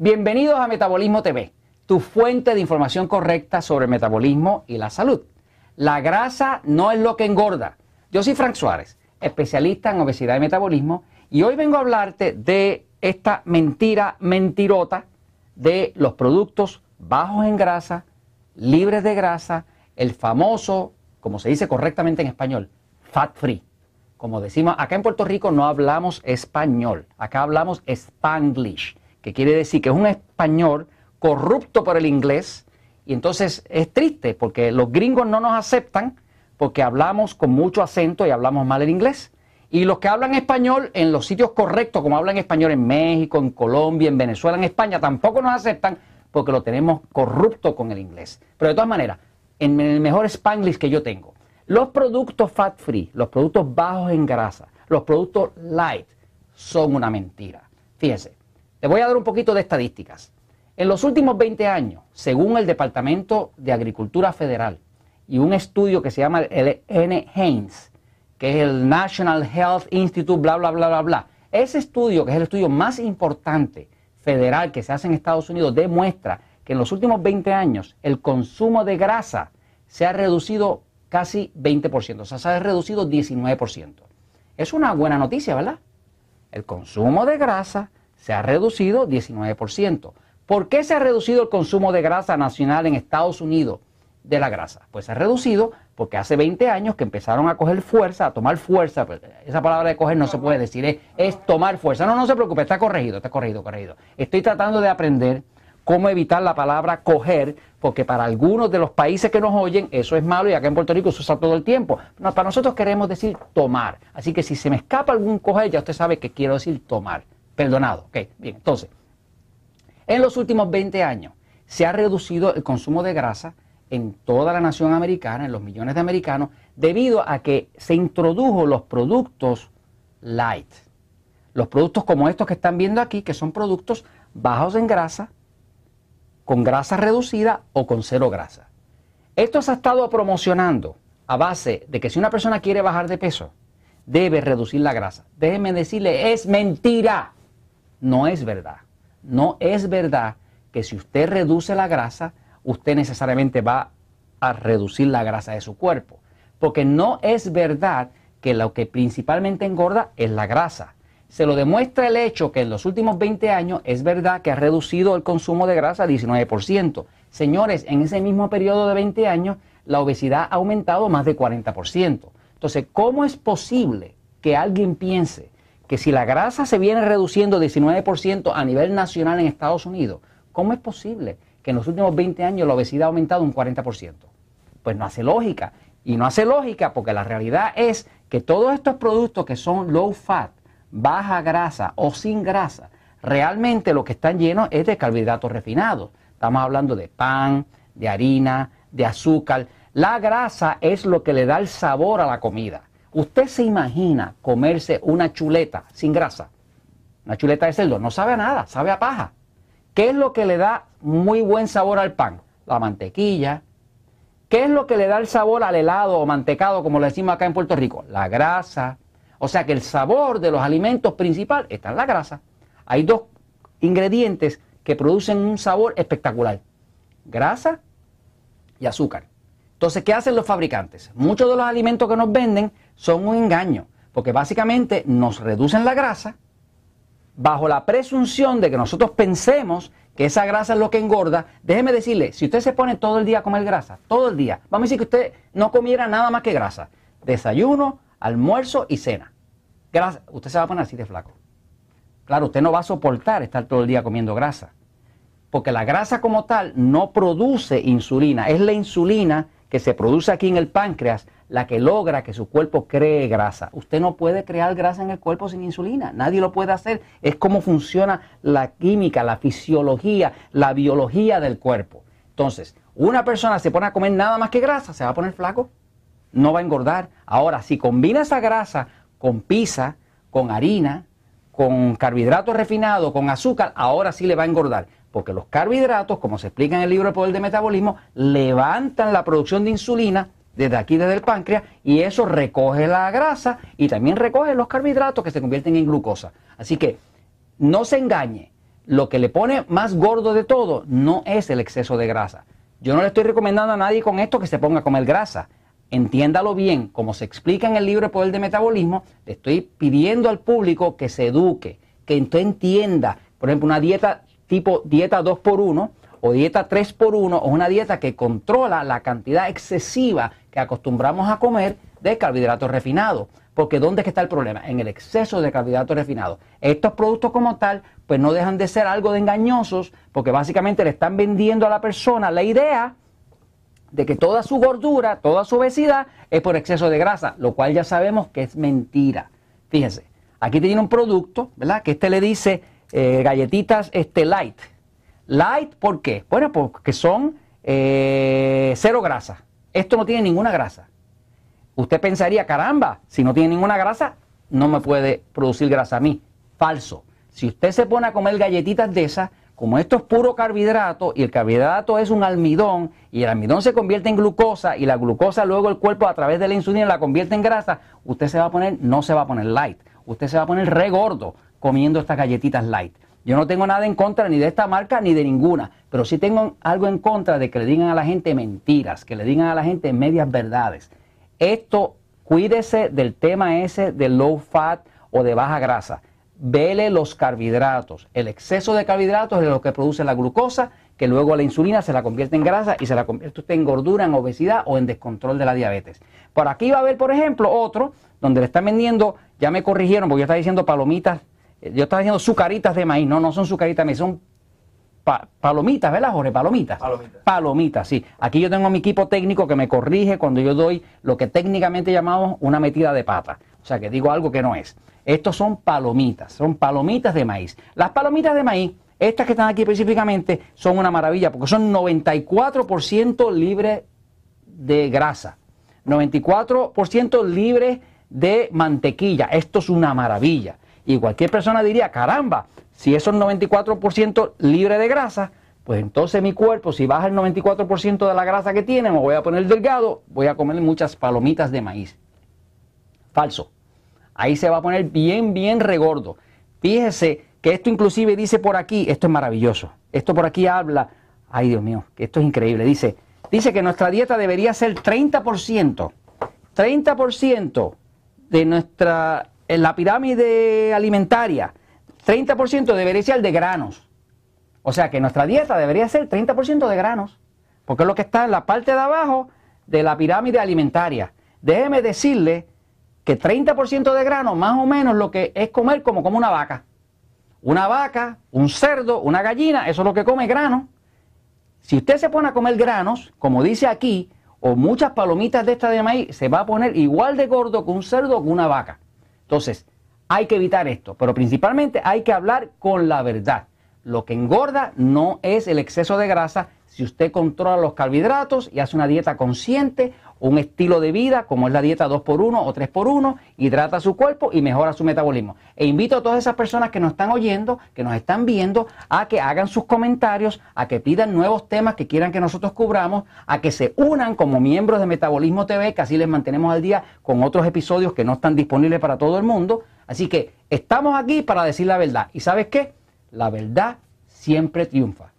Bienvenidos a Metabolismo TV, tu fuente de información correcta sobre el metabolismo y la salud. La grasa no es lo que engorda. Yo soy Frank Suárez, especialista en obesidad y metabolismo, y hoy vengo a hablarte de esta mentira mentirota de los productos bajos en grasa, libres de grasa, el famoso, como se dice correctamente en español, fat free. Como decimos, acá en Puerto Rico no hablamos español, acá hablamos spanglish que quiere decir que es un español corrupto por el inglés, y entonces es triste porque los gringos no nos aceptan porque hablamos con mucho acento y hablamos mal el inglés. Y los que hablan español en los sitios correctos, como hablan español en México, en Colombia, en Venezuela, en España, tampoco nos aceptan porque lo tenemos corrupto con el inglés. Pero de todas maneras, en el mejor spanglish que yo tengo, los productos fat free, los productos bajos en grasa, los productos light, son una mentira. Fíjense, les voy a dar un poquito de estadísticas. En los últimos 20 años, según el Departamento de Agricultura Federal y un estudio que se llama el NHANES, que es el National Health Institute, bla, bla, bla, bla, bla, ese estudio, que es el estudio más importante federal que se hace en Estados Unidos, demuestra que en los últimos 20 años el consumo de grasa se ha reducido casi 20%, o sea, se ha reducido 19%. Es una buena noticia, ¿verdad? El consumo de grasa se ha reducido 19%. ¿Por qué se ha reducido el consumo de grasa nacional en Estados Unidos de la grasa? Pues se ha reducido porque hace 20 años que empezaron a coger fuerza, a tomar fuerza. Pues, esa palabra de coger no se puede decir, es, tomar fuerza. No, no se preocupe, está corregido, está corregido, corregido. Estoy tratando de aprender cómo evitar la palabra coger, porque para algunos de los países que nos oyen eso es malo y acá en Puerto Rico se usa todo el tiempo. para nosotros queremos decir tomar. Así que si se me escapa algún coger, ya usted sabe que quiero decir tomar. Perdonado. Ok, bien. Entonces, en los últimos 20 años se ha reducido el consumo de grasa en toda la nación americana, en los millones de americanos, debido a que se introdujo los productos light. Los productos como estos que están viendo aquí, que son productos bajos en grasa, con grasa reducida o con cero grasa. Esto se ha estado promocionando a base de que si una persona quiere bajar de peso, debe reducir la grasa. Déjeme decirle, es mentira no es verdad. No es verdad que si usted reduce la grasa, usted necesariamente va a reducir la grasa de su cuerpo. Porque no es verdad que lo que principalmente engorda es la grasa. Se lo demuestra el hecho que en los últimos 20 años es verdad que ha reducido el consumo de grasa 19%. Señores, en ese mismo periodo de 20 años, la obesidad ha aumentado más de 40%. Entonces, ¿cómo es posible que alguien piense que si la grasa se viene reduciendo 19% a nivel nacional en Estados Unidos, ¿cómo es posible que en los últimos 20 años la obesidad ha aumentado un 40%? Pues no hace lógica. Y no hace lógica porque la realidad es que todos estos productos que son low fat, baja grasa o sin grasa, realmente lo que están llenos es de carbohidratos refinados. Estamos hablando de pan, de harina, de azúcar. La grasa es lo que le da el sabor a la comida. ¿Usted se imagina comerse una chuleta sin grasa? Una chuleta de cerdo no sabe a nada, sabe a paja. ¿Qué es lo que le da muy buen sabor al pan? La mantequilla. ¿Qué es lo que le da el sabor al helado o mantecado, como le decimos acá en Puerto Rico? La grasa. O sea que el sabor de los alimentos principal está en la grasa. Hay dos ingredientes que producen un sabor espectacular. Grasa y azúcar. Entonces, ¿qué hacen los fabricantes? Muchos de los alimentos que nos venden son un engaño, porque básicamente nos reducen la grasa bajo la presunción de que nosotros pensemos que esa grasa es lo que engorda. Déjeme decirle, si usted se pone todo el día a comer grasa, todo el día, vamos a decir que usted no comiera nada más que grasa, desayuno, almuerzo y cena. Usted se va a poner así de flaco. Claro, usted no va a soportar estar todo el día comiendo grasa, porque la grasa como tal no produce insulina, es la insulina que se produce aquí en el páncreas la que logra que su cuerpo cree grasa. Usted no puede crear grasa en el cuerpo sin insulina, nadie lo puede hacer. Es como funciona la química, la fisiología, la biología del cuerpo. Entonces, una persona se pone a comer nada más que grasa, se va a poner flaco, no va a engordar. Ahora, si combina esa grasa con pizza, con harina, con carbohidratos refinados, con azúcar, ahora sí le va a engordar porque los carbohidratos, como se explica en el libro El Poder de Metabolismo, levantan la producción de insulina desde aquí, desde el páncreas, y eso recoge la grasa y también recoge los carbohidratos que se convierten en glucosa. Así que no se engañe. lo que le pone más gordo de todo no es el exceso de grasa. Yo no le estoy recomendando a nadie con esto que se ponga a comer grasa. Entiéndalo bien, como se explica en el libro El Poder de Metabolismo, le estoy pidiendo al público que se eduque, que entienda, por ejemplo, una dieta tipo dieta 2x1 o dieta 3x1 o una dieta que controla la cantidad excesiva que acostumbramos a comer de carbohidratos refinados. Porque ¿dónde es que está el problema? En el exceso de carbohidratos refinados. Estos productos como tal, pues no dejan de ser algo de engañosos, porque básicamente le están vendiendo a la persona la idea de que toda su gordura, toda su obesidad es por exceso de grasa, lo cual ya sabemos que es mentira. Fíjense, aquí tiene un producto, ¿verdad? Que este le dice eh, galletitas este, light. Light, ¿por qué? Bueno, porque son eh, cero grasa. Esto no tiene ninguna grasa. Usted pensaría, caramba, si no tiene ninguna grasa, no me puede producir grasa a mí. Falso. Si usted se pone a comer galletitas de esas, como esto es puro carbohidrato y el carbohidrato es un almidón y el almidón se convierte en glucosa y la glucosa luego el cuerpo a través de la insulina la convierte en grasa, usted se va a poner, no se va a poner light, usted se va a poner re gordo comiendo estas galletitas light. Yo no tengo nada en contra ni de esta marca ni de ninguna, pero sí tengo algo en contra de que le digan a la gente mentiras, que le digan a la gente medias verdades. Esto, cuídese del tema ese de low fat o de baja grasa vele los carbohidratos. El exceso de carbohidratos es lo que produce la glucosa, que luego la insulina se la convierte en grasa y se la convierte usted en gordura, en obesidad o en descontrol de la diabetes. Por aquí va a haber, por ejemplo, otro donde le están vendiendo, ya me corrigieron porque yo estaba diciendo palomitas, yo estaba diciendo sucaritas de maíz, no, no son sucaritas de maíz, son palomitas, ¿verdad, Jorge? Palomitas. Palomitas. Palomitas, sí. Aquí yo tengo mi equipo técnico que me corrige cuando yo doy lo que técnicamente llamamos una metida de pata. O sea, que digo algo que no es. Estos son palomitas, son palomitas de maíz. Las palomitas de maíz, estas que están aquí específicamente, son una maravilla porque son 94% libres de grasa, 94% libres de mantequilla. Esto es una maravilla. Y cualquier persona diría, caramba, si esos 94% libre de grasa, pues entonces mi cuerpo, si baja el 94% de la grasa que tiene, me voy a poner delgado, voy a comer muchas palomitas de maíz. Falso. Ahí se va a poner bien, bien regordo. Fíjese que esto inclusive dice por aquí, esto es maravilloso. Esto por aquí habla, ay Dios mío, esto es increíble. Dice, dice que nuestra dieta debería ser 30%, 30% de nuestra, en la pirámide alimentaria, 30% debería ser de granos. O sea que nuestra dieta debería ser 30% de granos, porque es lo que está en la parte de abajo de la pirámide alimentaria. Déjeme decirle que 30% de grano más o menos lo que es comer como como una vaca. Una vaca, un cerdo, una gallina, eso es lo que come grano. Si usted se pone a comer granos, como dice aquí, o muchas palomitas de esta de maíz, se va a poner igual de gordo que un cerdo o que una vaca. Entonces, hay que evitar esto, pero principalmente hay que hablar con la verdad. Lo que engorda no es el exceso de grasa, si usted controla los carbohidratos y hace una dieta consciente, un estilo de vida como es la dieta 2x1 o 3x1, hidrata su cuerpo y mejora su metabolismo. E invito a todas esas personas que nos están oyendo, que nos están viendo, a que hagan sus comentarios, a que pidan nuevos temas que quieran que nosotros cubramos, a que se unan como miembros de Metabolismo TV, que así les mantenemos al día con otros episodios que no están disponibles para todo el mundo. Así que estamos aquí para decir la verdad. ¿Y sabes qué? La verdad siempre triunfa.